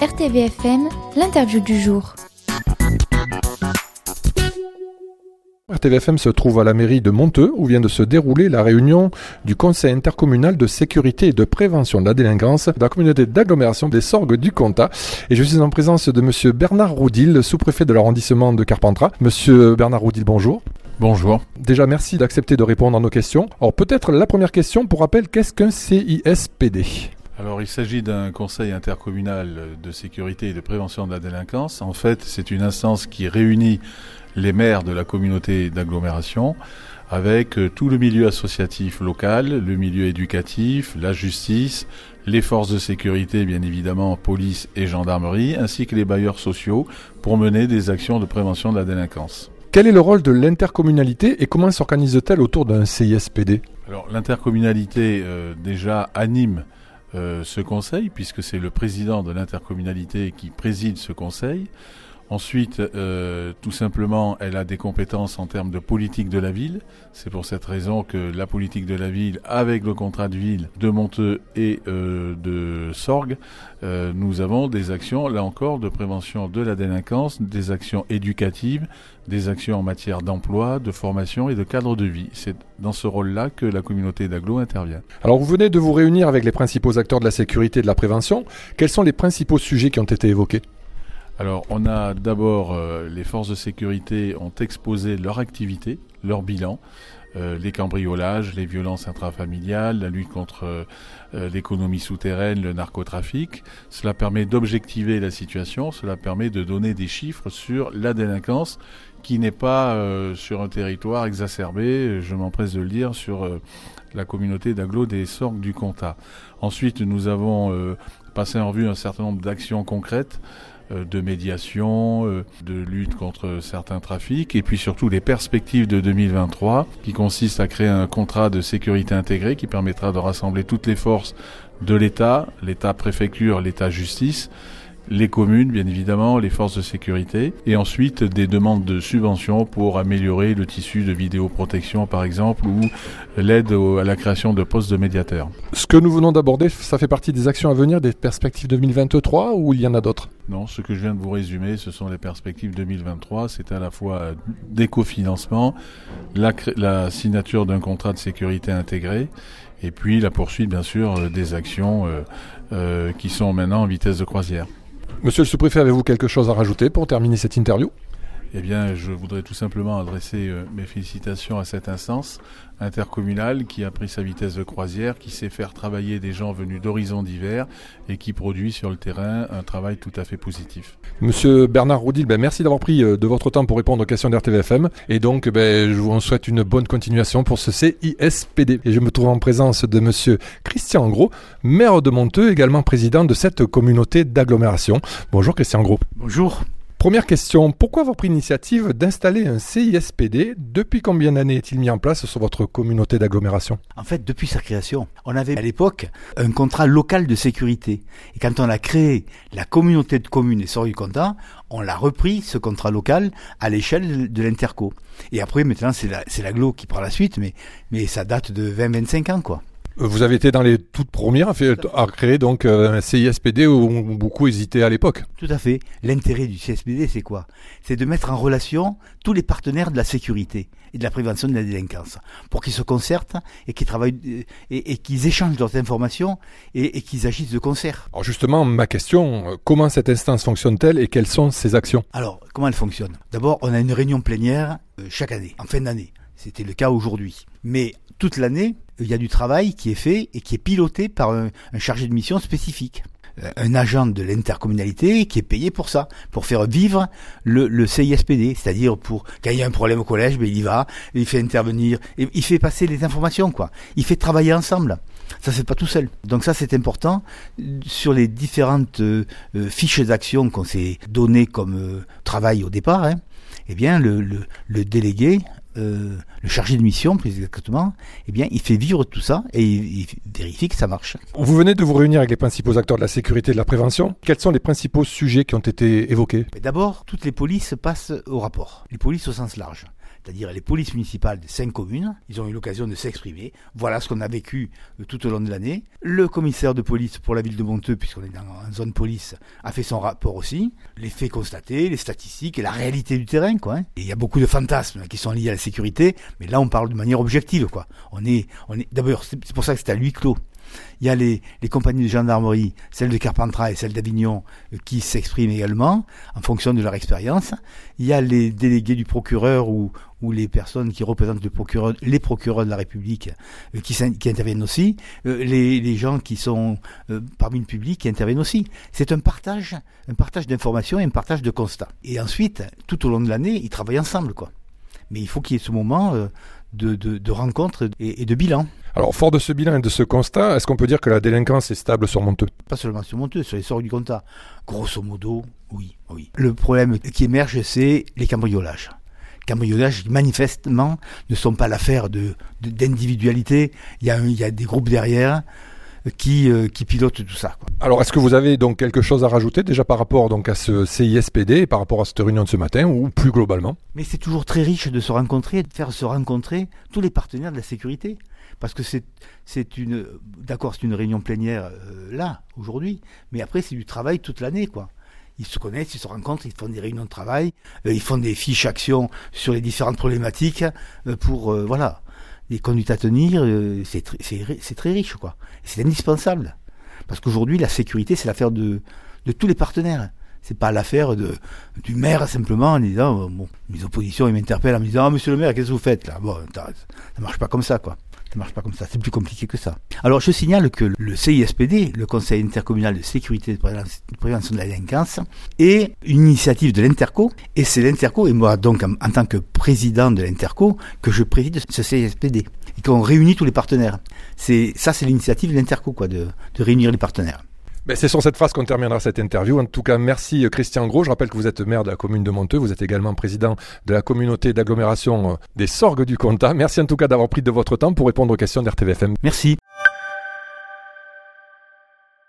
RTVFM, l'interview du jour. RTVFM se trouve à la mairie de Monteux où vient de se dérouler la réunion du Conseil intercommunal de sécurité et de prévention de la délinquance de la communauté d'agglomération des Sorgues du Comtat. Et je suis en présence de monsieur Bernard Roudil, sous-préfet de l'arrondissement de Carpentras. Monsieur Bernard Roudil, bonjour. Bonjour. Déjà, merci d'accepter de répondre à nos questions. Alors peut-être la première question pour rappel, qu'est-ce qu'un CISPD alors il s'agit d'un conseil intercommunal de sécurité et de prévention de la délinquance. En fait, c'est une instance qui réunit les maires de la communauté d'agglomération avec euh, tout le milieu associatif local, le milieu éducatif, la justice, les forces de sécurité, bien évidemment, police et gendarmerie, ainsi que les bailleurs sociaux pour mener des actions de prévention de la délinquance. Quel est le rôle de l'intercommunalité et comment s'organise-t-elle autour d'un CISPD Alors l'intercommunalité euh, déjà anime ce conseil, puisque c'est le président de l'intercommunalité qui préside ce conseil. Ensuite, euh, tout simplement, elle a des compétences en termes de politique de la ville. C'est pour cette raison que la politique de la ville, avec le contrat de ville de Monteux et euh, de Sorgue, euh, nous avons des actions, là encore, de prévention de la délinquance, des actions éducatives, des actions en matière d'emploi, de formation et de cadre de vie. C'est dans ce rôle-là que la communauté d'agglo intervient. Alors, vous venez de vous réunir avec les principaux acteurs de la sécurité et de la prévention. Quels sont les principaux sujets qui ont été évoqués? Alors, on a d'abord, euh, les forces de sécurité ont exposé leur activité, leur bilan, euh, les cambriolages, les violences intrafamiliales, la lutte contre euh, l'économie souterraine, le narcotrafic. Cela permet d'objectiver la situation, cela permet de donner des chiffres sur la délinquance qui n'est pas sur un territoire exacerbé, je m'empresse de le dire, sur la communauté d'agglo des Sorgues du Comtat. Ensuite, nous avons passé en vue un certain nombre d'actions concrètes de médiation, euh, de lutte contre certains trafics, et puis surtout les perspectives de 2023, qui consistent à créer un contrat de sécurité intégré qui permettra de rassembler toutes les forces de l'État, l'État préfecture, l'État justice, les communes, bien évidemment, les forces de sécurité, et ensuite des demandes de subventions pour améliorer le tissu de vidéoprotection, par exemple, ou l'aide à la création de postes de médiateurs. Ce que nous venons d'aborder, ça fait partie des actions à venir, des perspectives 2023, ou il y en a d'autres? Non, ce que je viens de vous résumer, ce sont les perspectives 2023. C'est à la fois des cofinancements, la, la signature d'un contrat de sécurité intégré, et puis la poursuite, bien sûr, des actions euh, euh, qui sont maintenant en vitesse de croisière. Monsieur le sous-préfet, avez-vous quelque chose à rajouter pour terminer cette interview? Eh bien, je voudrais tout simplement adresser euh, mes félicitations à cette instance intercommunale qui a pris sa vitesse de croisière, qui sait faire travailler des gens venus d'horizons divers et qui produit sur le terrain un travail tout à fait positif. Monsieur Bernard Roudil, ben merci d'avoir pris euh, de votre temps pour répondre aux questions d'RTVFM. Et donc, ben, je vous souhaite une bonne continuation pour ce CISPD. Et je me trouve en présence de monsieur Christian Gros, maire de Monteux, également président de cette communauté d'agglomération. Bonjour Christian Gros. Bonjour. Première question, pourquoi avoir pris l'initiative d'installer un CISPD Depuis combien d'années est-il mis en place sur votre communauté d'agglomération? En fait, depuis sa création, on avait à l'époque un contrat local de sécurité. Et quand on a créé la communauté de communes et sorgues du on l'a repris, ce contrat local, à l'échelle de l'interco. Et après, maintenant, c'est l'aglo qui prend la suite, mais, mais ça date de 20-25 ans, quoi. Vous avez été dans les toutes premières à, créer donc euh, un CISPD où beaucoup hésitaient à l'époque. Tout à fait. L'intérêt du CISPD, c'est quoi? C'est de mettre en relation tous les partenaires de la sécurité et de la prévention de la délinquance pour qu'ils se concertent et qu'ils travaillent euh, et, qu'ils échangent leurs informations et, qu'ils agissent de concert. Alors justement, ma question, euh, comment cette instance fonctionne-t-elle et quelles sont ses actions? Alors, comment elle fonctionne? D'abord, on a une réunion plénière chaque année, en fin d'année. C'était le cas aujourd'hui. Mais toute l'année, il y a du travail qui est fait et qui est piloté par un, chargé de mission spécifique euh, un agent de l'intercommunalité qui est payé pour ça, pour faire vivre le, CISPD, c'est-à-dire pour quand il y a un problème au collège, ben il y va, il fait intervenir, il fait passer les informations, quoi. Il fait travailler ensemble. Ça c'est pas tout seul. Donc ça c'est important sur les différentes euh, euh, fiches d'action qu'on s'est données comme travail au départ. Hein, eh bien le, le délégué euh, le chargé de mission, plus exactement, eh bien, il fait vivre tout ça et il, vérifie que ça marche. Vous venez de vous réunir avec les principaux acteurs de la sécurité et de la prévention. Quels sont les principaux sujets qui ont été évoqués? D'abord, toutes les polices passent au rapport. Les polices au sens large. C'est-à-dire les polices municipales des cinq communes. Ils ont eu l'occasion de s'exprimer. Voilà ce qu'on a vécu euh, tout au long de l'année. Le commissaire de police pour la ville de Monteux, puisqu'on est dans une zone police, a fait son rapport aussi. Les faits constatés, les statistiques et la réalité du terrain, quoi. Hein. Et il y a beaucoup de fantasmes qui sont liés à la sécurité, mais là on parle de manière objective, quoi. On est, c'est pour ça que c'est à huis clos. Il y a les, compagnies de gendarmerie, celles de Carpentras et celles d'Avignon, euh, qui s'expriment également en fonction de leur expérience. Il y a les délégués du procureur ou, les personnes qui représentent les procureurs de la République euh, qui, interviennent aussi, euh, les, gens qui sont parmi le public qui interviennent aussi. C'est un partage, un partage d'informations et un partage de constats. Et ensuite, tout au long de l'année, ils travaillent ensemble, quoi. Mais il faut qu'il y ait ce moment de rencontre et, de bilan. Alors, fort de ce bilan et de ce constat, est-ce qu'on peut dire que la délinquance est stable sur Monteux? Pas seulement sur Monteux, sur les sorts du compta. Grosso modo, oui, oui. Le problème qui émerge, c'est les cambriolages cambriolages qui manifestement ne sont pas l'affaire d'individualité. Il y a des groupes derrière qui, euh, qui pilotent tout ça. Quoi. Alors, est-ce que vous avez donc quelque chose à rajouter déjà par rapport donc à ce CISPD et par rapport à cette réunion de ce matin ou plus globalement? Mais c'est toujours très riche de se rencontrer, de faire se rencontrer tous les partenaires de la sécurité. Parce que c'est, c'est une, d'accord, c'est une réunion plénière euh, là, aujourd'hui, mais après c'est du travail toute l'année, quoi ils se connaissent, ils se rencontrent, ils font des réunions de travail, euh, ils font des fiches actions sur les différentes problématiques pour voilà les conduites à tenir, euh, c'est très riche, quoi. C'est indispensable. Parce qu'aujourd'hui, la sécurité, c'est l'affaire de, tous les partenaires. C'est pas l'affaire du maire simplement en disant bon, mes oppositions ils m'interpellent en me disant ah monsieur le maire qu'est-ce que vous faites là? Bon ça marche pas comme ça quoi ça marche pas comme ça, c'est plus compliqué que ça. Alors je signale que le CISPD, le Conseil intercommunal de sécurité et de prévention de la délinquance, est une initiative de l'Interco, et c'est l'Interco, et moi donc en, tant que président de l'Interco, que je préside ce CISPD, et qu'on réunit tous les partenaires. C'est Ça c'est l'initiative de l'Interco, quoi, de, de réunir les partenaires. Ben, c'est sur cette phrase qu'on terminera cette interview. En tout cas, merci euh, Christian Gros. Je rappelle que vous êtes maire de la commune de Monteux. Vous êtes également président de la communauté d'agglomération euh, des Sorgues du Comtat. Merci en tout cas d'avoir pris de votre temps pour répondre aux questions d'RTVFM. Merci.